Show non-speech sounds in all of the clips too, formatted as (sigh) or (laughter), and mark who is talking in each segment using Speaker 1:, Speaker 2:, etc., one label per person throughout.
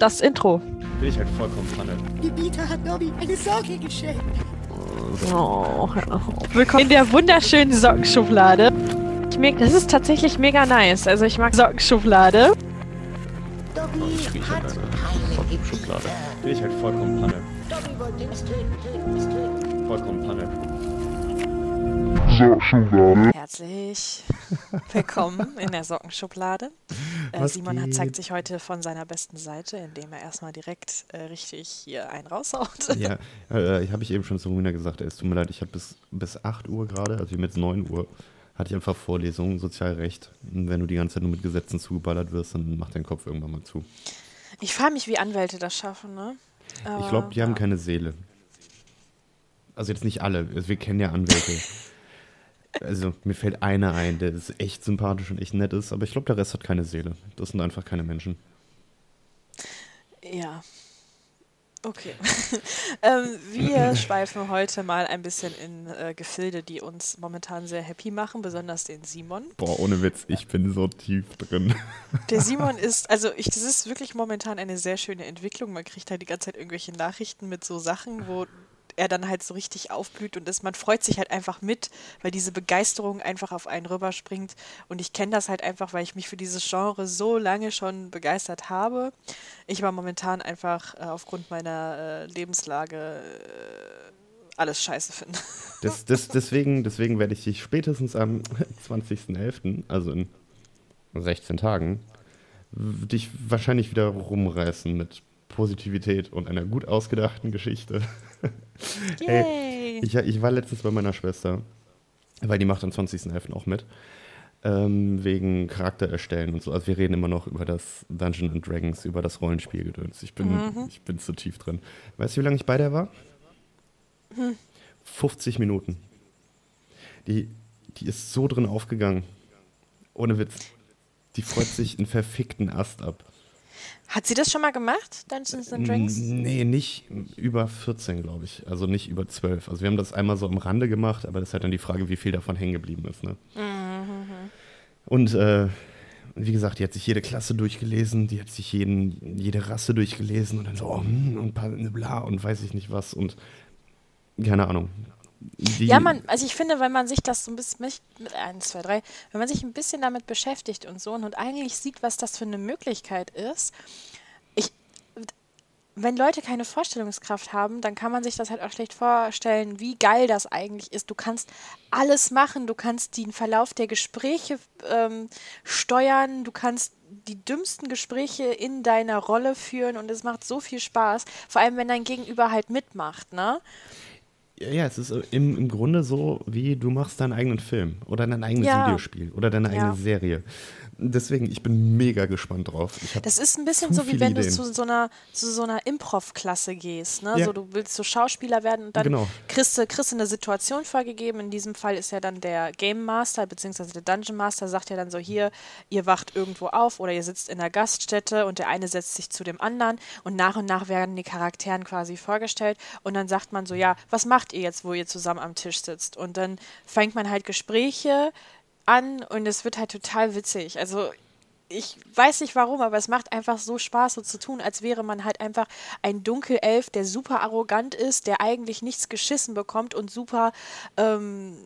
Speaker 1: das Intro.
Speaker 2: Bin ich halt vollkommen Panne.
Speaker 3: Die Bieter hat Nobby eine Socke geschenkt.
Speaker 1: Oh, willkommen in der wunderschönen Sockenschublade. Ich merke, das ist tatsächlich mega nice. Also ich mag Sockenschublade.
Speaker 3: Dobby
Speaker 2: Ich rieche
Speaker 3: hat
Speaker 2: halt Sockenschublade. Bin ich halt vollkommen Panne.
Speaker 3: Dobby wollte uns töten, töten, uns töten.
Speaker 2: Vollkommen Panne.
Speaker 1: Herzlich willkommen in der Sockenschublade. Äh, Simon hat,
Speaker 2: geht?
Speaker 1: zeigt sich heute von seiner besten Seite, indem er erstmal direkt äh, richtig hier einen raushaut.
Speaker 2: Ja, (laughs) äh, habe ich eben schon zu Romina gesagt, es tut mir leid, ich habe bis, bis 8 Uhr gerade, also jetzt 9 Uhr, hatte ich einfach Vorlesungen, Sozialrecht. Und wenn du die ganze Zeit nur mit Gesetzen zugeballert wirst, dann macht dein Kopf irgendwann mal zu.
Speaker 1: Ich frage mich, wie Anwälte das schaffen, ne?
Speaker 2: ich glaube, die haben keine Seele. Also jetzt nicht alle, also wir kennen ja Anwälte. (laughs) Also mir fällt einer ein, der ist echt sympathisch und echt nett ist, aber ich glaube, der Rest hat keine Seele. Das sind einfach keine Menschen.
Speaker 1: Ja. Okay. (laughs) ähm, wir (laughs) schweifen heute mal ein bisschen in äh, Gefilde, die uns momentan sehr happy machen, besonders den Simon.
Speaker 2: Boah, ohne Witz, ich bin so tief drin.
Speaker 1: Der (laughs) Simon ist, also ich, das ist wirklich momentan eine sehr schöne Entwicklung. Man kriegt halt die ganze Zeit irgendwelche Nachrichten mit so Sachen, wo er dann halt so richtig aufblüht und ist, man freut sich halt einfach mit, weil diese Begeisterung einfach auf einen rüberspringt. Und ich kenne das halt einfach, weil ich mich für dieses Genre so lange schon begeistert habe. Ich war momentan einfach äh, aufgrund meiner äh, Lebenslage äh, alles scheiße finde.
Speaker 2: Das, (laughs) das, deswegen, deswegen werde ich dich spätestens am (laughs) 20.11., also in 16 Tagen, dich wahrscheinlich wieder rumreißen mit Positivität und einer gut ausgedachten Geschichte. (laughs) (laughs)
Speaker 1: Yay!
Speaker 2: Ich, ich war letztens bei meiner Schwester, weil die macht am 20.11. auch mit, ähm, wegen Charakter erstellen und so. Also wir reden immer noch über das Dungeon and Dragons, über das Rollenspielgedöns. Ich bin, ich bin zu tief drin. Weißt du, wie lange ich bei der war? 50 Minuten. Die, die ist so drin aufgegangen. Ohne Witz. Die freut sich einen verfickten Ast ab.
Speaker 1: Hat sie das schon mal gemacht, Dungeons and Dragons?
Speaker 2: Nee, nicht über 14, glaube ich. Also nicht über 12. Also wir haben das einmal so am Rande gemacht, aber das ist halt dann die Frage, wie viel davon hängen geblieben ist. Ne? Und äh, wie gesagt, die hat sich jede Klasse durchgelesen, die hat sich jeden, jede Rasse durchgelesen und dann so, oh, hm, und paar, bla und weiß ich nicht was und keine Ahnung.
Speaker 1: Ja, man, also ich finde, wenn man sich das so ein bisschen mit 1, 2, 3, wenn man sich ein bisschen damit beschäftigt und so und eigentlich sieht, was das für eine Möglichkeit ist, ich, wenn Leute keine Vorstellungskraft haben, dann kann man sich das halt auch schlecht vorstellen, wie geil das eigentlich ist. Du kannst alles machen, du kannst den Verlauf der Gespräche ähm, steuern, du kannst die dümmsten Gespräche in deiner Rolle führen und es macht so viel Spaß, vor allem wenn dein Gegenüber halt mitmacht, ne?
Speaker 2: Ja, es ist im, im Grunde so, wie du machst deinen eigenen Film oder dein eigenes
Speaker 1: Ja.
Speaker 2: Videospiel oder deine eigene
Speaker 1: Ja.
Speaker 2: Serie. Deswegen, ich bin mega gespannt drauf.
Speaker 1: Das ist ein bisschen so, wie wenn du
Speaker 2: Ideen.
Speaker 1: zu so einer, zu so einer Improv-Klasse gehst. Ne?
Speaker 2: Ja.
Speaker 1: So, du willst so Schauspieler werden und dann
Speaker 2: Genau.
Speaker 1: kriegst du, kriegst du eine Situation vorgegeben. In diesem Fall ist ja dann der Game Master bzw. der Dungeon Master sagt ja dann so, hier, ihr wacht irgendwo auf oder ihr sitzt in der Gaststätte und der eine setzt sich zu dem anderen und nach und nach werden die Charakteren quasi vorgestellt und dann sagt man so, ja, was macht ihr jetzt, wo ihr zusammen am Tisch sitzt? Und dann fängt man halt Gespräche an und es wird halt total witzig. Also ich weiß nicht warum, aber es macht einfach so Spaß, so zu tun, als wäre man halt einfach ein Dunkelelf, der super arrogant ist, der eigentlich nichts geschissen bekommt und super, ähm,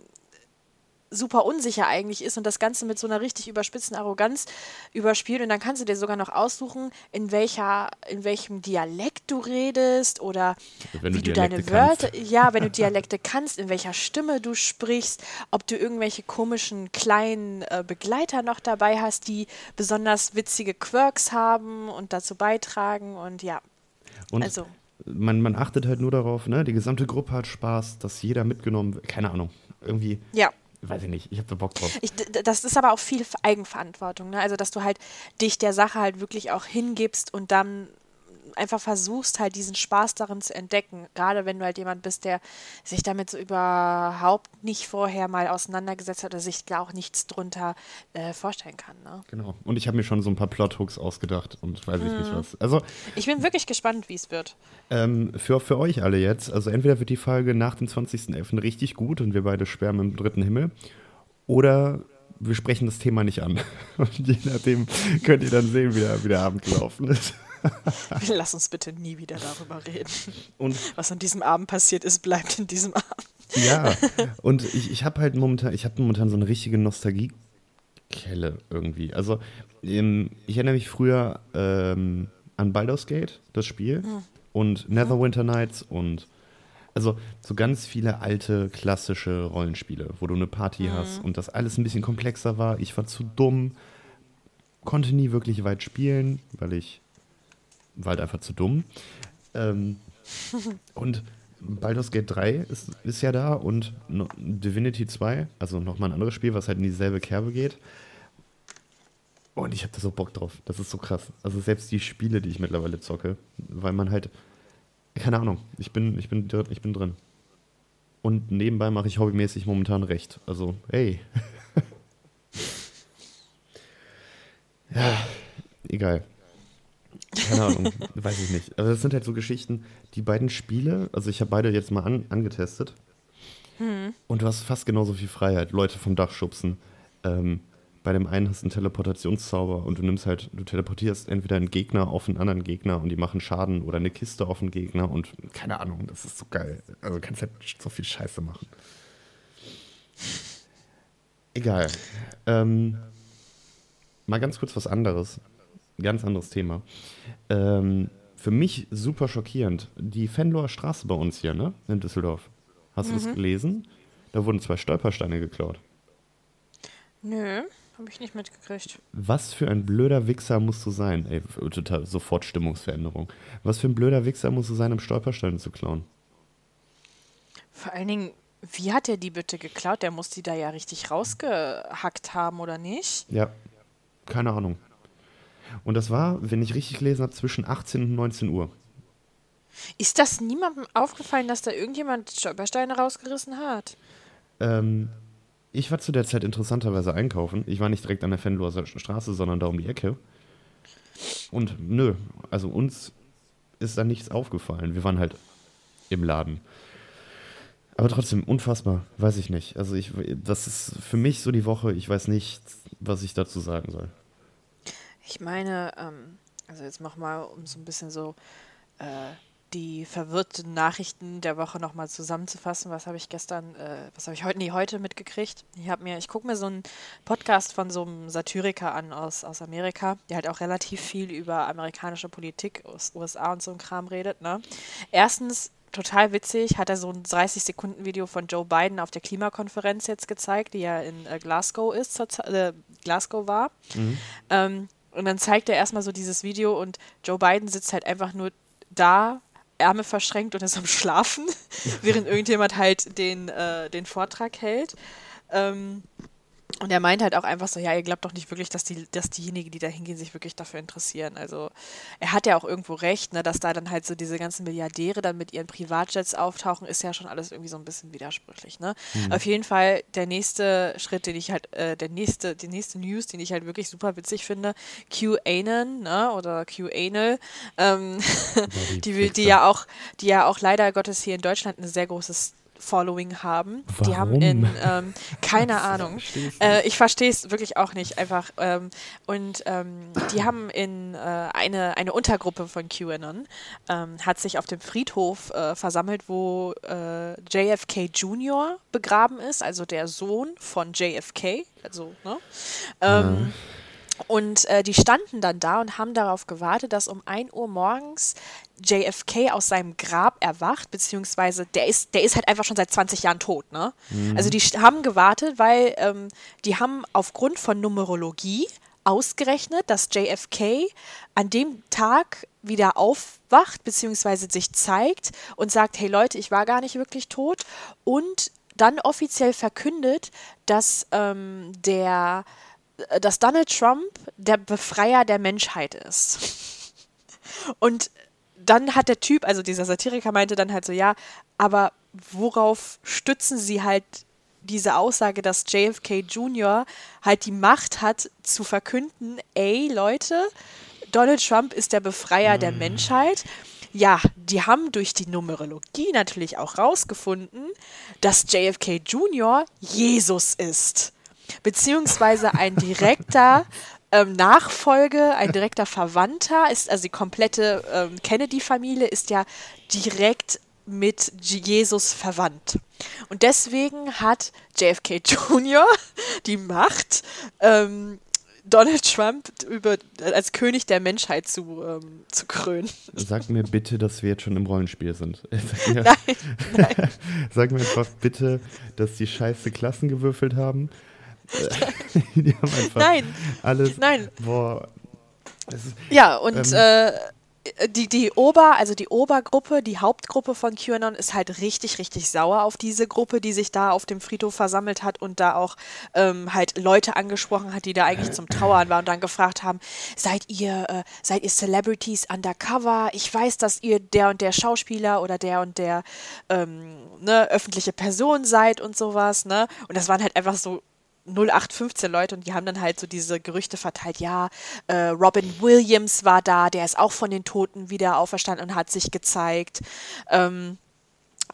Speaker 1: super unsicher eigentlich ist und das Ganze mit so einer richtig überspitzten Arroganz überspielt. Und dann kannst du dir sogar noch aussuchen, in welcher, in welchem Dialekt du redest oder
Speaker 2: Wenn du
Speaker 1: wie du
Speaker 2: Dialekte
Speaker 1: deine Wörter,
Speaker 2: kannst.
Speaker 1: ja, wenn du Dialekte kannst, in welcher Stimme du sprichst, ob du irgendwelche komischen kleinen äh, Begleiter noch dabei hast, die besonders witzige Quirks haben und dazu beitragen und ja,
Speaker 2: Und
Speaker 1: also
Speaker 2: man, man achtet halt nur darauf, ne? Die gesamte Gruppe hat Spaß, dass jeder mitgenommen wird. Keine Ahnung. Irgendwie,
Speaker 1: ja.
Speaker 2: Weiß ich nicht, ich habe da Bock drauf.
Speaker 1: Ich, das ist aber auch viel Eigenverantwortung, ne? Also, dass du halt dich der Sache halt wirklich auch hingibst und dann einfach versuchst, halt diesen Spaß darin zu entdecken. Gerade wenn du halt jemand bist, der sich damit so überhaupt nicht vorher mal auseinandergesetzt hat oder sich da auch nichts drunter äh, vorstellen kann. Ne?
Speaker 2: Genau. Und ich habe mir schon so ein paar Plothooks ausgedacht und weiß ich
Speaker 1: Mhm.
Speaker 2: nicht was. Also
Speaker 1: Ich bin wirklich gespannt, wie es wird.
Speaker 2: ähm, für, für euch alle jetzt, also entweder wird die Folge nach dem 20.11. richtig gut und wir beide schwärmen im dritten Himmel oder wir sprechen das Thema nicht an. (laughs) Und je nachdem könnt ihr dann sehen, wie der, wie der Abend gelaufen ist. (laughs)
Speaker 1: Lass uns bitte nie wieder darüber reden.
Speaker 2: Und
Speaker 1: Was an diesem Abend passiert ist, bleibt in diesem Abend.
Speaker 2: Ja, und ich, ich habe halt momentan, ich habe momentan so eine richtige Nostalgiekelle irgendwie. Also ähm, ich erinnere mich früher ähm, an Baldur's Gate, das Spiel, und Neverwinter Nights und also so ganz viele alte klassische Rollenspiele, wo du eine Party hast und das alles ein bisschen komplexer war. Ich war zu dumm, konnte nie wirklich weit spielen, weil ich war halt einfach zu dumm. Ähm, (laughs) und Baldur's Gate 3 ist, ist ja da und no, Divinity 2, also nochmal ein anderes Spiel, was halt in dieselbe Kerbe geht. Und ich habe da so Bock drauf. Das ist so krass. Also selbst die Spiele, die ich mittlerweile zocke, weil man halt, keine Ahnung, ich bin, ich bin, drin- ich bin drin. Und nebenbei mache ich hobbymäßig momentan recht. Also, hey. (laughs) ja, egal. Keine Ahnung, weiß ich nicht. Aber das sind halt so Geschichten, die beiden Spiele, also ich habe beide jetzt mal an, angetestet. Und du hast fast genauso viel Freiheit, Leute vom Dach schubsen. Ähm, bei dem einen hast du einen Teleportationszauber und du nimmst halt, du teleportierst entweder einen Gegner auf einen anderen Gegner und die machen Schaden oder eine Kiste auf einen Gegner und keine Ahnung, das ist so geil. Also du kannst halt so viel Scheiße machen. Egal. Ähm, mal ganz kurz was anderes. Ganz anderes Thema. Ähm, für mich super schockierend. Die Fenloher Straße bei uns hier, ne? In Düsseldorf. Hast du das gelesen? Da wurden zwei Stolpersteine geklaut.
Speaker 1: Nö, habe ich nicht mitgekriegt.
Speaker 2: Was für ein blöder Wichser musst du sein? Ey, total sofort Stimmungsveränderung. Was für ein blöder Wichser musst du sein, um Stolpersteine zu klauen?
Speaker 1: Vor allen Dingen, wie hat er die bitte geklaut? Der muss die da ja richtig rausgehackt haben, oder nicht?
Speaker 2: Ja, keine Ahnung. Und das war, wenn ich richtig gelesen habe, zwischen 18 und 19 Uhr.
Speaker 1: Ist das niemandem aufgefallen, dass da irgendjemand Stolpersteine rausgerissen hat?
Speaker 2: Ähm, ich war zu der Zeit interessanterweise einkaufen. Ich war nicht direkt an der Fenloher Straße, sondern da um die Ecke. Und nö, also uns ist da nichts aufgefallen. Wir waren halt im Laden. Aber trotzdem, unfassbar, weiß ich nicht. Also ich, das ist für mich so die Woche, ich weiß nicht, was ich dazu sagen soll.
Speaker 1: Ich meine, ähm, also jetzt mach mal, um so ein bisschen so äh, die verwirrten Nachrichten der Woche nochmal zusammenzufassen. Was habe ich gestern, äh, was habe ich heute, nee, heute mitgekriegt? Ich habe mir, ich gucke mir so einen Podcast von so einem Satyriker an aus, aus Amerika, der halt auch relativ viel über amerikanische Politik aus USA und so ein Kram redet, ne? Erstens, total witzig, hat er so ein 30-Sekunden-Video von Joe Biden auf der Klimakonferenz jetzt gezeigt, die ja in äh, Glasgow ist, zur äh, Glasgow war. Ähm, und dann zeigt er erstmal so dieses Video und Joe Biden sitzt halt einfach nur da, Ärmel verschränkt und ist am Schlafen, (laughs) während irgendjemand halt den, äh, den Vortrag hält. Ähm, und er meint halt auch einfach so, ja, ihr glaubt doch nicht wirklich, dass, die, dass diejenigen, die da hingehen, sich wirklich dafür interessieren. Also er hat ja auch irgendwo recht, ne, dass da dann halt so diese ganzen Milliardäre dann mit ihren Privatjets auftauchen, ist ja schon alles irgendwie so ein bisschen widersprüchlich. Ne? Auf jeden Fall der nächste Schritt, den ich halt, äh, der nächste, die nächste News, den ich halt wirklich super witzig finde, QAnon, ne, oder QAnal, ähm, (laughs)
Speaker 2: die
Speaker 1: die, die ja auch, die ja auch leider Gottes hier in Deutschland ein sehr großes Following haben. Die haben
Speaker 2: Warum?
Speaker 1: in, ähm, keine (laughs) Ahnung. Äh, ich verstehe es wirklich auch nicht, einfach. Ähm, und ähm, die haben in äh, eine, eine Untergruppe von QAnon, ähm, hat sich auf dem Friedhof äh, versammelt, wo äh, JFK Jr. begraben ist, also der Sohn von JFK. Also, ne? Ähm, Und äh, die standen dann da und haben darauf gewartet, dass um 1 Uhr morgens JFK aus seinem Grab erwacht, beziehungsweise der ist, der ist halt einfach schon seit 20 Jahren tot, ne? Also die haben gewartet, weil ähm, die haben aufgrund von Numerologie ausgerechnet, dass JFK an dem Tag wieder aufwacht, beziehungsweise sich zeigt und sagt, hey Leute, ich war gar nicht wirklich tot und dann offiziell verkündet, dass ähm, der dass Donald Trump der Befreier der Menschheit ist. Und dann hat der Typ, also dieser Satiriker meinte dann halt so, ja, aber worauf stützen sie halt diese Aussage, dass JFK Jr. halt die Macht hat zu verkünden, ey Leute, Donald Trump ist der Befreier der Menschheit. Ja, die haben durch die Numerologie natürlich auch rausgefunden, dass JFK Jr. Jesus ist beziehungsweise ein direkter (laughs) ähm, Nachfolge, ein direkter Verwandter, ist also die komplette ähm, Kennedy-Familie ist ja direkt mit Jesus verwandt. Und deswegen hat JFK Jr. (laughs) die Macht, ähm, Donald Trump über, als König der Menschheit zu, ähm, zu krönen.
Speaker 2: Sag mir bitte, dass wir jetzt schon im Rollenspiel sind. (laughs) Sag mir,
Speaker 1: Nein, nein.
Speaker 2: sag mir einfach bitte, dass die scheiße Klassen gewürfelt haben. Die haben einfach
Speaker 1: Nein.
Speaker 2: alles.
Speaker 1: Nein.
Speaker 2: Boah. Ist,
Speaker 1: Ja, und
Speaker 2: Ähm.
Speaker 1: äh, die, die Ober, also die Obergruppe, die Hauptgruppe von QAnon ist halt richtig, richtig sauer auf diese Gruppe, die sich da auf dem Friedhof versammelt hat und da auch ähm, halt Leute angesprochen hat, die da eigentlich zum Trauern waren und dann gefragt haben, seid ihr, äh, seid ihr Celebrities undercover? Ich weiß, dass ihr der und der Schauspieler oder der und der ähm, ne, öffentliche Person seid und sowas, ne? Und das waren halt einfach so 0815 Leute und die haben dann halt so diese Gerüchte verteilt, ja, äh, Robin Williams war da, der ist auch von den Toten wieder auferstanden und hat sich gezeigt. Ähm,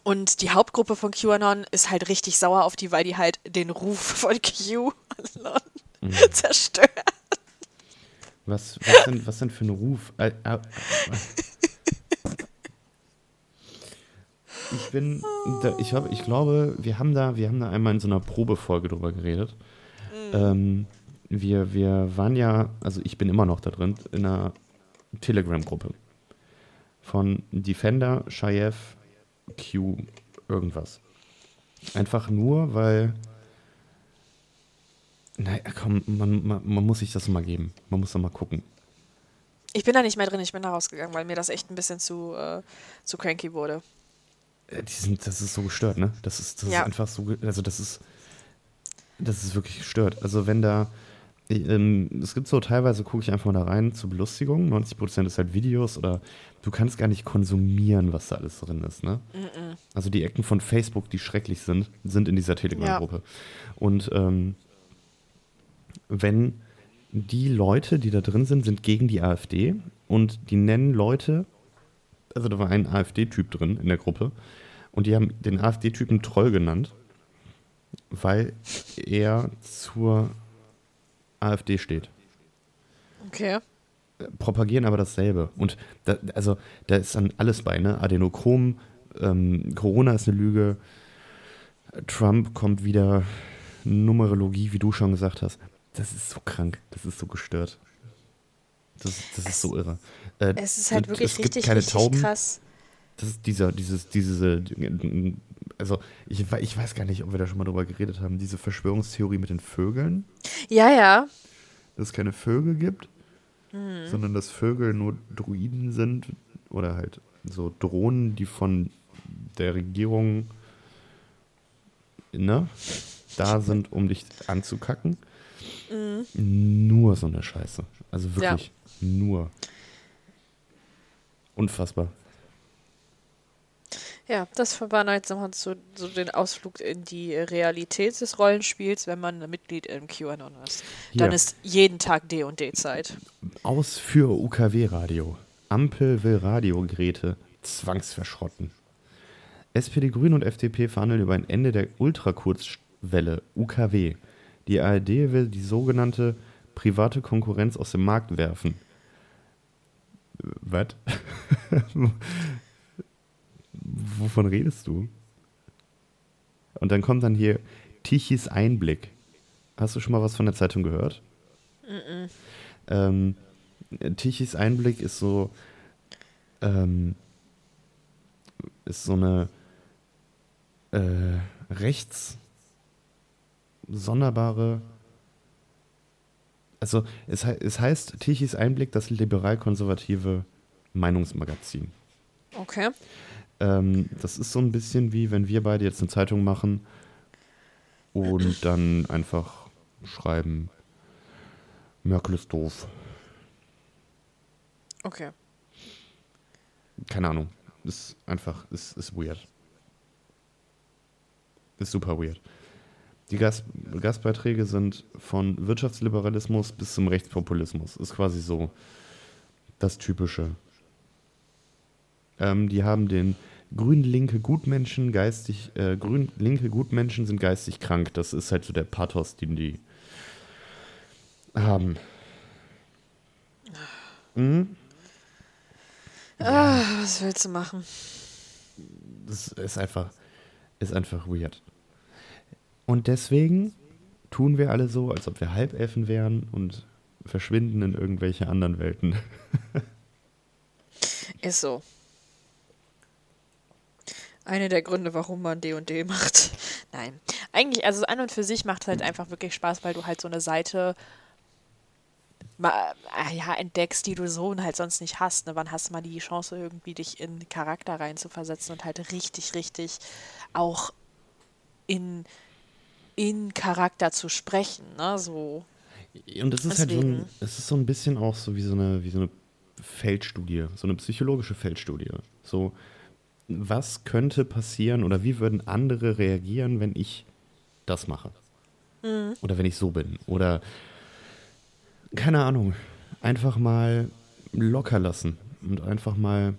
Speaker 1: und die Hauptgruppe von QAnon ist halt richtig sauer auf die, weil die halt den Ruf von (laughs) QAnon zerstört.
Speaker 2: was, was, denn, was denn für ein Ruf? Äh, äh, ich bin, da, ich, hab, ich glaube, wir haben, da, wir haben da einmal in so einer Probefolge drüber geredet. Ähm, wir, wir waren ja, also ich bin immer noch da drin, in einer Telegram-Gruppe von Defender, Shayev, Q, irgendwas. Einfach nur, weil. Naja, komm, man, man, man muss sich das mal geben. Man muss da mal gucken.
Speaker 1: Ich bin da nicht mehr drin, ich bin da rausgegangen, weil mir das echt ein bisschen zu, äh, zu cranky wurde.
Speaker 2: Äh, Die sind, das ist so gestört, ne? Das ist, das
Speaker 1: Ja.
Speaker 2: ist einfach so, also das ist, das ist wirklich gestört. Also wenn da, ähm, es gibt so teilweise, gucke ich einfach mal da rein zur Belustigung, 90% ist halt Videos oder du kannst gar nicht konsumieren, was da alles drin ist, ne? Also die Ecken von Facebook, die schrecklich sind, sind in dieser Telegram-Gruppe. Und ähm, wenn die Leute, die da drin sind, sind gegen die AfD und die nennen Leute, also da war ein AfD-Typ drin in der Gruppe und die haben den AfD-Typen Troll genannt, weil er zur AfD steht.
Speaker 1: Okay.
Speaker 2: Propagieren aber dasselbe. Und da, also da ist dann alles bei, ne? Adenochrom, ähm, Corona ist eine Lüge, Trump kommt wieder, Numerologie, wie du schon gesagt hast. Das ist so krank, das ist so gestört. Das, das ist so irre. Äh,
Speaker 1: Es ist halt
Speaker 2: es
Speaker 1: wirklich
Speaker 2: gibt
Speaker 1: richtig,
Speaker 2: keine
Speaker 1: richtig
Speaker 2: Tauben.
Speaker 1: krass.
Speaker 2: Das ist dieser, dieses, diese, also ich, ich weiß gar nicht, ob wir da schon mal drüber geredet haben, diese Verschwörungstheorie mit den Vögeln,
Speaker 1: Ja, ja.
Speaker 2: dass es keine Vögel gibt,
Speaker 1: Mhm.
Speaker 2: sondern dass Vögel nur Druiden sind oder halt so Drohnen, die von der Regierung ne, da sind, um dich anzukacken. Nur so eine Scheiße. Also wirklich nur. Unfassbar.
Speaker 1: Ja, das war jetzt nochmal so, so den Ausflug in die Realität des Rollenspiels, wenn man Mitglied im QAnon ist. Dann
Speaker 2: Hier.
Speaker 1: ist jeden Tag D und D-Zeit.
Speaker 2: Aus für UKW-Radio. Ampel will Radiogeräte zwangsverschrotten. SPD, Grüne und FDP verhandeln über ein Ende der Ultrakurzwelle, UKW. Die ARD will die sogenannte private Konkurrenz aus dem Markt werfen. Was? (laughs) Wovon redest du? Und dann kommt dann hier Tichys Einblick. Hast du schon mal was von der Zeitung gehört? Ähm, Tichys Einblick ist so ähm, ist so eine äh, rechts sonderbare also es, es heißt Tichys Einblick das liberal-konservative Meinungsmagazin.
Speaker 1: Okay.
Speaker 2: Ähm, das ist so ein bisschen wie wenn wir beide jetzt eine Zeitung machen und dann einfach schreiben Merkel ist doof.
Speaker 1: Okay.
Speaker 2: keine Ahnung. Ist einfach, ist, ist weird. Ist super weird. Die Gast, Gastbeiträge sind von Wirtschaftsliberalismus bis zum Rechtspopulismus. Ist quasi so das Typische. Ähm, die haben den grün-linke Gutmenschen geistig, äh, grün-linke Gutmenschen sind geistig krank. Das ist halt so der Pathos, den die haben.
Speaker 1: Ah, was willst du machen?
Speaker 2: Das ist einfach, ist einfach weird. Und deswegen tun wir alle so, als ob wir Halbelfen wären und verschwinden in irgendwelche anderen Welten. (laughs)
Speaker 1: Ist so. Eine der Gründe, warum man D&D macht. (laughs) Nein. Eigentlich, also an und für sich macht es halt einfach wirklich Spaß, weil du halt so eine Seite mal, äh, ja, entdeckst, die du so halt sonst nicht hast. Ne? Wann hast du mal die Chance, irgendwie dich in Charakter rein zu versetzen und halt richtig, richtig auch in, in Charakter zu sprechen, ne? So.
Speaker 2: Und es ist halt so ein,
Speaker 1: Deswegen.
Speaker 2: es ist so ein bisschen auch so wie so eine, wie so eine Feldstudie, so eine psychologische Feldstudie. So, was könnte passieren oder wie würden andere reagieren, wenn ich das mache? Oder wenn ich so bin? Oder keine Ahnung, einfach mal locker lassen und einfach mal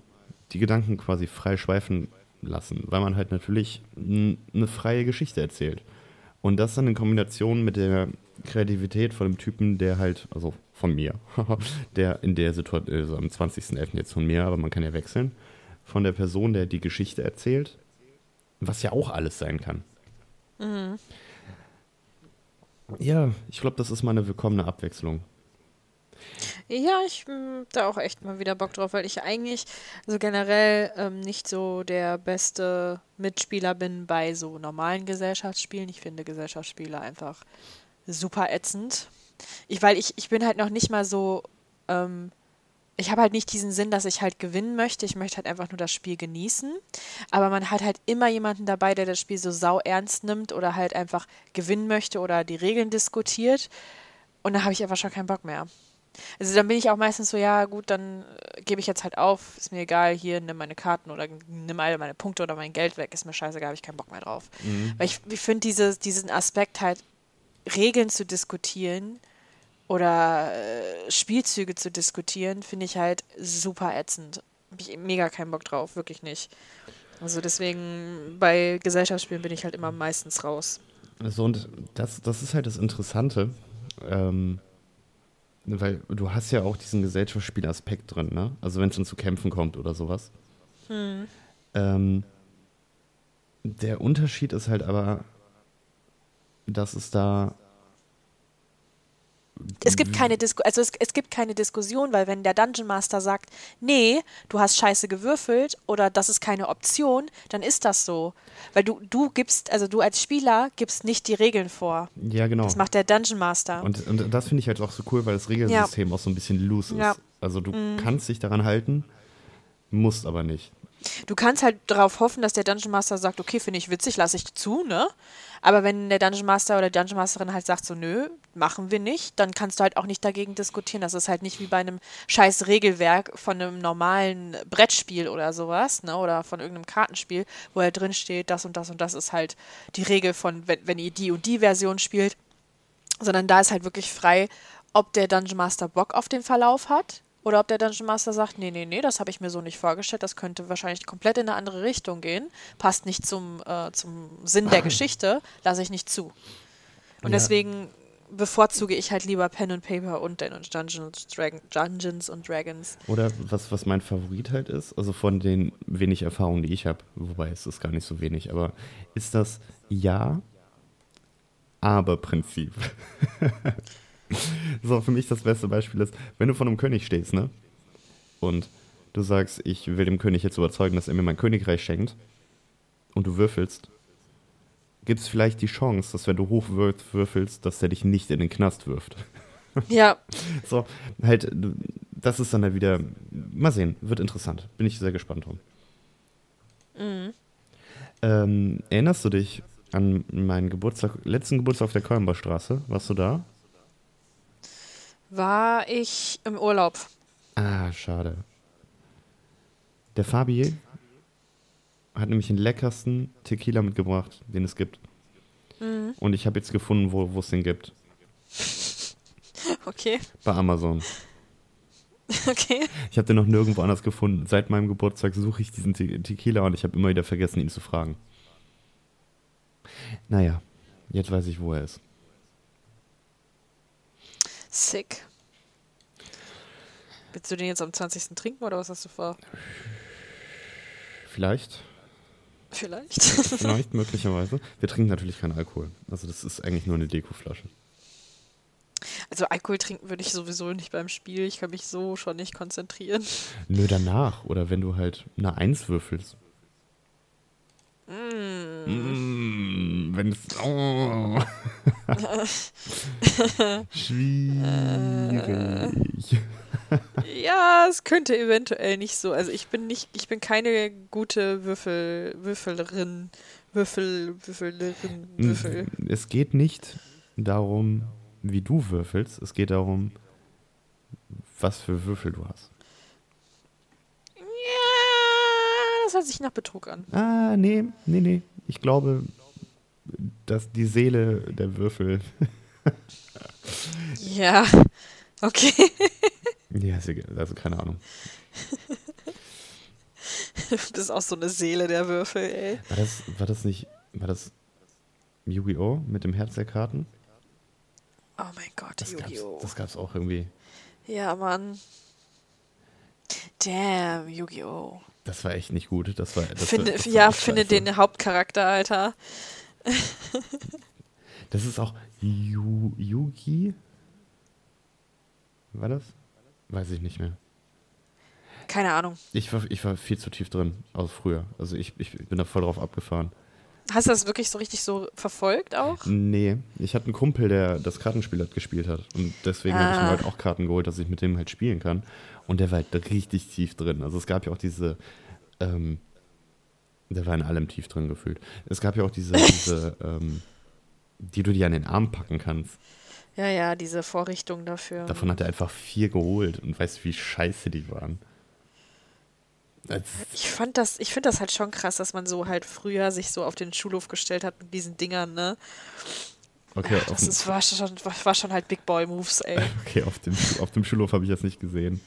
Speaker 2: die Gedanken quasi frei schweifen lassen, weil man halt natürlich eine freie Geschichte erzählt. Und das dann in Kombination mit der Kreativität von dem Typen, der halt, also von mir, (laughs) der in der Situation, also am 20.11. jetzt von mir, aber man kann ja wechseln, von der Person, der die Geschichte erzählt, was ja auch alles sein kann. Ja, ich glaube, das ist mal eine willkommene Abwechslung.
Speaker 1: Ja, ich mm, da auch echt mal wieder Bock drauf, weil ich eigentlich so generell ähm, nicht so der beste Mitspieler bin bei so normalen Gesellschaftsspielen. Ich finde Gesellschaftsspiele einfach super ätzend. Ich, weil ich, ich bin halt noch nicht mal so, ähm, ich habe halt nicht diesen Sinn, dass ich halt gewinnen möchte. Ich möchte halt einfach nur das Spiel genießen. Aber man hat halt immer jemanden dabei, der das Spiel so sau ernst nimmt oder halt einfach gewinnen möchte oder die Regeln diskutiert. Und da habe ich einfach schon keinen Bock mehr. Also dann bin ich auch meistens so, ja gut, dann äh, gebe ich jetzt halt auf, ist mir egal, hier nimm meine Karten oder nimm alle meine Punkte oder mein Geld weg, ist mir scheißegal, habe ich keinen Bock mehr drauf. Weil ich, ich finde diese, diesen Aspekt halt, Regeln zu diskutieren oder äh, Spielzüge zu diskutieren, finde ich halt super ätzend. Habe ich mega keinen Bock drauf, wirklich nicht. Also deswegen bei Gesellschaftsspielen bin ich halt immer meistens raus.
Speaker 2: So, und das, das ist halt das Interessante, ähm, weil du hast ja auch diesen Gesellschaftsspielaspekt drin, ne? Also wenn es dann zu Kämpfen kommt oder sowas. Ähm, der Unterschied ist halt aber, dass es da
Speaker 1: Es gibt keine Disku also es, es gibt keine Diskussion, weil wenn der Dungeon Master sagt, nee, du hast scheiße gewürfelt oder das ist keine Option, dann ist das so. Weil du, du gibst, also du als Spieler gibst nicht die Regeln vor.
Speaker 2: Ja, genau.
Speaker 1: Das macht der Dungeon Master.
Speaker 2: Und, und das finde ich halt auch so cool, weil das Regelsystem auch so ein bisschen loose ist.
Speaker 1: Ja. Mhm.
Speaker 2: Also du kannst dich daran halten, musst aber nicht.
Speaker 1: Du kannst halt darauf hoffen, dass der Dungeon Master sagt, okay, finde ich witzig, lasse ich zu, ne? Aber wenn der Dungeon Master oder die Dungeon Masterin halt sagt so, nö, machen wir nicht, dann kannst du halt auch nicht dagegen diskutieren. Das ist halt nicht wie bei einem scheiß Regelwerk von einem normalen Brettspiel oder sowas, ne? Oder von irgendeinem Kartenspiel, wo halt drin steht, das und das und das ist halt die Regel von, wenn, wenn ihr die und die Version spielt. Sondern da ist halt wirklich frei, ob der Dungeon Master Bock auf den Verlauf hat oder ob der Dungeon Master sagt, nee, nee, nee, das habe ich mir so nicht vorgestellt, das könnte wahrscheinlich komplett in eine andere Richtung gehen, passt nicht zum, äh, zum Sinn der (clears throat) Geschichte, lasse ich nicht zu. Und
Speaker 2: Ja.
Speaker 1: deswegen bevorzuge ich halt lieber Pen and Paper und Dungeons, Dragon, Dungeons und Dragons.
Speaker 2: Oder was, was mein Favorit halt ist, also von den wenig Erfahrungen, die ich habe, wobei es ist gar nicht so wenig, aber ist das Ja, aber Prinzip. (laughs) (laughs) so, für mich das beste Beispiel ist, wenn du vor einem König stehst, ne? Und du sagst, ich will dem König jetzt überzeugen, dass er mir mein Königreich schenkt und du würfelst, gibt es vielleicht die Chance, dass wenn du hoch würf- würfelst, dass er dich nicht in den Knast wirft. (laughs)
Speaker 1: Ja, (laughs)
Speaker 2: So, halt, das ist dann halt wieder, mal sehen, wird interessant. Bin ich sehr gespannt drum. Ähm, erinnerst du dich an meinen Geburtstag, letzten Geburtstag auf der Kölnberstraße? Warst du da?
Speaker 1: War ich im Urlaub.
Speaker 2: Ah, schade. Der Fabi hat nämlich den leckersten Tequila mitgebracht, den es gibt. Und ich habe jetzt gefunden, wo wo es den gibt. (laughs)
Speaker 1: Okay,
Speaker 2: Bei Amazon. (laughs)
Speaker 1: okay.
Speaker 2: Ich habe den noch nirgendwo anders gefunden. Seit meinem Geburtstag suche ich diesen Te Tequila und ich habe immer wieder vergessen, ihn zu fragen. Naja, jetzt weiß ich, wo er ist.
Speaker 1: Sick. Willst du den jetzt am 20. trinken oder was hast du vor?
Speaker 2: Vielleicht,
Speaker 1: Vielleicht.
Speaker 2: vielleicht, (laughs) möglicherweise. Wir trinken natürlich keinen Alkohol. Also das ist eigentlich nur eine Dekoflasche.
Speaker 1: Also Alkohol trinken würde ich sowieso nicht beim Spiel. Ich kann mich so schon nicht konzentrieren.
Speaker 2: Nö, danach. Oder wenn du halt eine Eins würfelst. Mm, wenn es. Oh. (laughs) Schwierig.
Speaker 1: Ja, es könnte eventuell nicht so. Also ich bin nicht, ich bin keine gute Würfel, Würfelerin, Würfel, Würfelerin, Würfel.
Speaker 2: Es geht nicht darum, wie du würfelst. Es geht darum, was für Würfel du hast.
Speaker 1: Ja, das hört sich nach Betrug an.
Speaker 2: Ah, nee, nee, nee. Ich glaube, dass die Seele der Würfel. (laughs)
Speaker 1: Ja, okay. (laughs)
Speaker 2: ja. Also keine Ahnung.
Speaker 1: Das ist auch so eine Seele der Würfel, ey.
Speaker 2: War das, war das nicht. War das Yu-Gi-Oh! mit dem Herz der Karten?
Speaker 1: Oh mein Gott,
Speaker 2: Das gab's,
Speaker 1: Yu-Gi-Oh!
Speaker 2: das gab's auch irgendwie.
Speaker 1: Ja, Mann. Damn, Yu-Gi-Oh!
Speaker 2: Das war echt nicht gut. Das war, das
Speaker 1: Finde,
Speaker 2: war, das
Speaker 1: ja, finde den Hauptcharakter, Alter. (laughs)
Speaker 2: Das ist auch Yu, Yugi? War das? Weiß ich nicht mehr.
Speaker 1: Keine Ahnung.
Speaker 2: Ich war, ich war viel zu tief drin, aus früher. Also ich, ich bin da voll drauf abgefahren.
Speaker 1: Hast du das wirklich so richtig so verfolgt auch?
Speaker 2: Nee, ich hatte einen Kumpel, der das Kartenspiel hat gespielt hat. Und deswegen habe ich
Speaker 1: Ah.
Speaker 2: mir halt auch Karten geholt, dass ich mit dem halt spielen kann. Und der war halt richtig tief drin. Also es gab ja auch diese, ähm, der war in allem tief drin gefühlt. Es gab ja auch diese, (laughs) diese, ähm, die du dir an den Arm packen kannst.
Speaker 1: Ja, ja, diese Vorrichtung dafür.
Speaker 2: Davon hat er einfach vier geholt und weißt, wie scheiße die waren. Das,
Speaker 1: Ich fand das, ich finde das halt schon krass, dass man so halt früher sich so auf den Schulhof gestellt hat mit diesen Dingern, ne?
Speaker 2: okay, auf,
Speaker 1: Das ist, war, schon, war schon halt Big Boy Moves, ey. (laughs)
Speaker 2: okay auf, dem, auf dem Schulhof habe ich das nicht gesehen.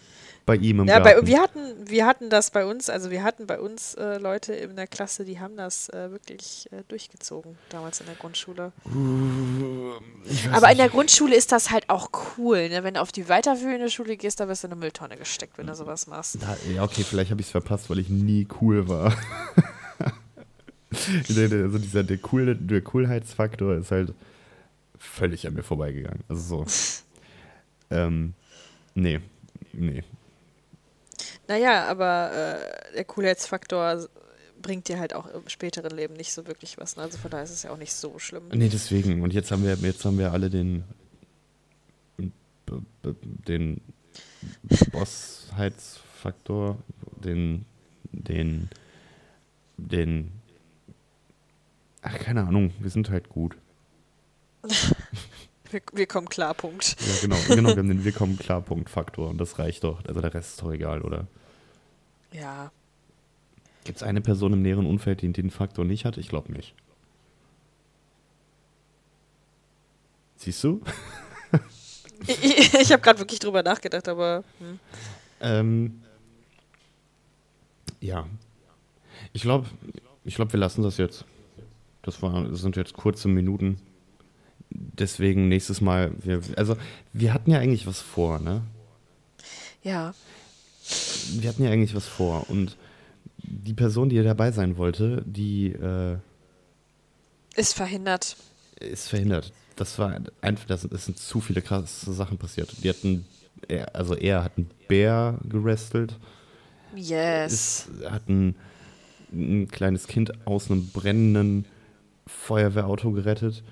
Speaker 2: Bei ihm im
Speaker 1: Ja, bei,
Speaker 2: Garten.
Speaker 1: wir hatten, wir hatten das bei uns, also wir hatten bei uns äh, Leute in der Klasse, die haben das äh, wirklich äh, durchgezogen, damals in der Grundschule. Aber in
Speaker 2: nicht.
Speaker 1: der Grundschule ist das halt auch cool, ne? Wenn du auf die weiterführende Schule gehst, da wirst du in eine Mülltonne gesteckt, wenn du sowas machst.
Speaker 2: Ja, okay, vielleicht habe ich es verpasst, weil ich nie cool war. (laughs) Also dieser der, cool, der Coolheitsfaktor ist halt völlig an mir vorbeigegangen. Also so. (laughs) ähm, nee, nee.
Speaker 1: Naja, aber äh, der Coolheitsfaktor bringt dir halt auch im späteren Leben nicht so wirklich was. Ne? Also von daher ist es ja auch nicht so schlimm.
Speaker 2: Nee, deswegen. Und jetzt haben wir, jetzt haben wir alle den, den Bossheitsfaktor, den, den, den, ach, keine Ahnung, wir sind halt gut. (laughs)
Speaker 1: Wir, wir kommen klar, Punkt.
Speaker 2: Ja, genau, genau, wir haben den (laughs) Willkommen Klarpunkt Faktor und das reicht doch. Also der Rest ist doch egal, oder?
Speaker 1: Ja.
Speaker 2: Gibt es eine Person im näheren Umfeld, die den Faktor nicht hat? Ich glaube nicht. Siehst du? (laughs)
Speaker 1: Ich, ich, ich habe gerade wirklich drüber nachgedacht, aber hm.
Speaker 2: Ähm, ja. Ich glaube, ich glaub, wir lassen das jetzt. Das, war, das sind jetzt kurze Minuten. Deswegen nächstes Mal. Wir, also, wir hatten ja eigentlich was vor, ne?
Speaker 1: ja.
Speaker 2: Wir hatten ja eigentlich was vor. Und die Person, die dabei sein wollte, die äh,
Speaker 1: Ist verhindert.
Speaker 2: ist verhindert. Das war einfach, das, es sind zu viele krasse Sachen passiert. Die hatten, er, also er hat einen Bär gerestelt.
Speaker 1: Yes.
Speaker 2: ist, hat ein, ein kleines Kind aus einem brennenden Feuerwehrauto gerettet,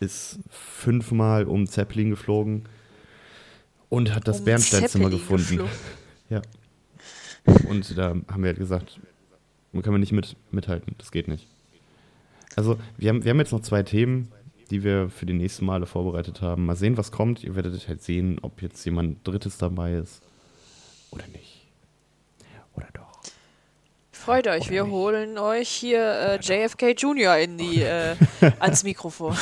Speaker 2: ist fünfmal um Zeppelin geflogen und hat das
Speaker 1: Um
Speaker 2: Bernsteinzimmer gefunden.
Speaker 1: geflogen. (laughs)
Speaker 2: Ja. Und da haben wir halt gesagt, man kann man nicht mit, mithalten, das geht nicht. Also, wir haben, wir haben jetzt noch zwei Themen, die wir für die nächsten Male vorbereitet haben. Mal sehen, was kommt. Ihr werdet halt sehen, ob jetzt jemand Drittes dabei ist oder nicht.
Speaker 1: Freut euch, wir holen euch hier äh, JFK Jr. in die, äh, (laughs) ans Mikrofon.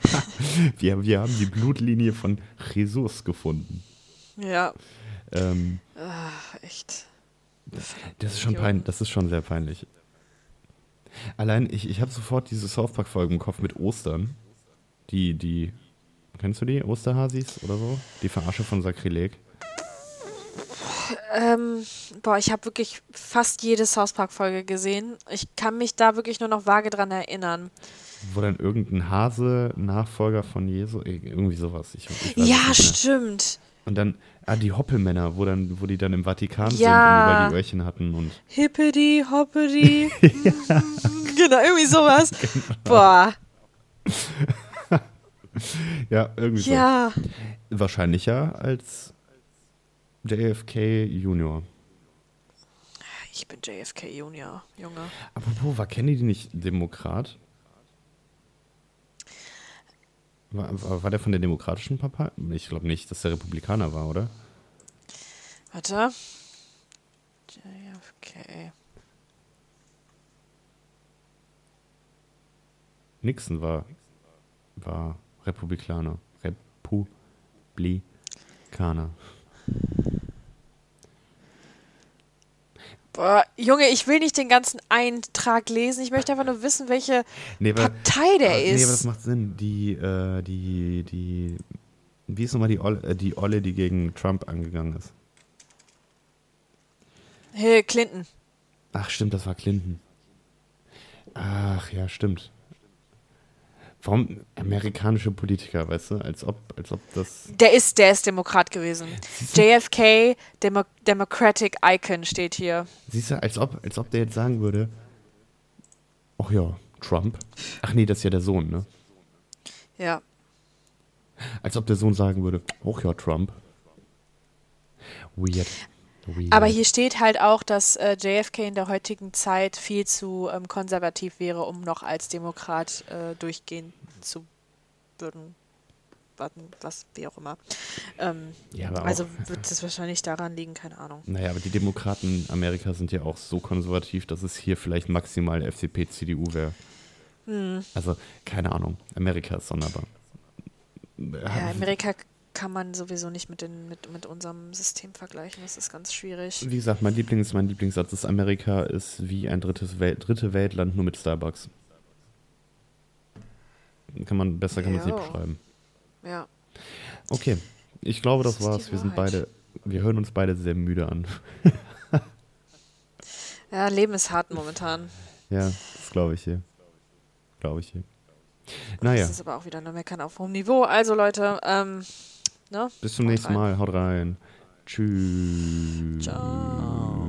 Speaker 1: (laughs)
Speaker 2: Wir, wir haben die Blutlinie von Jesus gefunden.
Speaker 1: ja.
Speaker 2: Ähm,
Speaker 1: Ach, echt.
Speaker 2: das, ist schon pein, das ist schon sehr peinlich. Allein, ich, ich habe sofort diese South Park-Folge im Kopf mit Ostern. Die, die, kennst du die? Osterhasis oder so? Die Verarsche von Sakrileg.
Speaker 1: Ähm, boah, ich habe wirklich fast jede South Park-Folge gesehen. Ich kann mich da wirklich nur noch vage dran erinnern.
Speaker 2: Wo dann irgendein Hase Nachfolger von Jesu, irgendwie sowas. Ich, ich
Speaker 1: Ja, stimmt.
Speaker 2: Und dann, ah, die Hoppelmänner, wo dann, wo die dann im Vatikan sind
Speaker 1: Ja.
Speaker 2: und überall die Öhrchen hatten und
Speaker 1: Hippity, hoppity. (laughs) genau, irgendwie sowas. (laughs) Boah, (laughs)
Speaker 2: ja, irgendwie so.
Speaker 1: ja.
Speaker 2: Wahrscheinlicher als JFK Junior.
Speaker 1: Ich bin JFK Junior, Junge.
Speaker 2: Apropos, war Kennedy nicht Demokrat? War, war, war der von der demokratischen Partei? Ich glaube nicht, dass der Republikaner war, oder?
Speaker 1: Warte. JFK.
Speaker 2: Nixon war, war Republikaner. Republikaner.
Speaker 1: Boah, Junge, ich will nicht den ganzen Eintrag lesen. Ich möchte einfach nur wissen, welche
Speaker 2: Nee, aber-
Speaker 1: Partei der
Speaker 2: aber,
Speaker 1: ist.
Speaker 2: Nee, aber das macht Sinn. Die, äh, die, die, wie ist nochmal die Olle, äh, die Olle, die gegen Trump angegangen ist?
Speaker 1: Hillary Clinton.
Speaker 2: Ach, stimmt, das war Clinton. Ach, ja, stimmt. Warum amerikanische Politiker, weißt du, als ob, als ob das.
Speaker 1: Der ist, der ist Demokrat gewesen. JFK, Demo Democratic Icon steht hier.
Speaker 2: Siehst du, als ob, als ob der jetzt sagen würde, ach ja, Trump. Ach nee, das ist ja der Sohn, ne?
Speaker 1: Ja.
Speaker 2: Als ob der Sohn sagen würde, ach ja, Trump. Weird. Weird.
Speaker 1: Aber hier steht halt auch, dass äh, JFK in der heutigen Zeit viel zu ähm, konservativ wäre, um noch als Demokrat äh, durchgehen zu würden. Warten, was, wie auch immer. Ähm,
Speaker 2: Ja, aber auch-
Speaker 1: also wird es wahrscheinlich daran liegen, keine Ahnung.
Speaker 2: Naja, aber die Demokraten in Amerika sind ja auch so konservativ, dass es hier vielleicht maximal FDP, CDU wäre.
Speaker 1: Hm.
Speaker 2: Also, keine Ahnung. Amerika ist sonderbar.
Speaker 1: Ja, Amerika kann man sowieso nicht mit, den, mit, mit unserem System vergleichen. Das ist ganz schwierig.
Speaker 2: Wie gesagt, mein, Lieblings, mein Lieblingssatz ist, Amerika ist wie ein drittes Welt, dritte Weltland nur mit Starbucks. Kann man, besser kann man es nicht beschreiben.
Speaker 1: Ja.
Speaker 2: Okay, ich glaube, das,
Speaker 1: Das
Speaker 2: war's. Wir sind beide, wir hören uns beide sehr müde an. (laughs)
Speaker 1: Ja, Leben ist hart momentan.
Speaker 2: Ja, das glaube ich hier. Glaube ich hier. Naja,
Speaker 1: Das ist aber auch wieder nur Meckern auf hohem Niveau. Also Leute, ähm, ne?
Speaker 2: bis zum
Speaker 1: Haut
Speaker 2: nächsten
Speaker 1: rein.
Speaker 2: Mal. Haut rein. Tschüss.
Speaker 1: Ciao.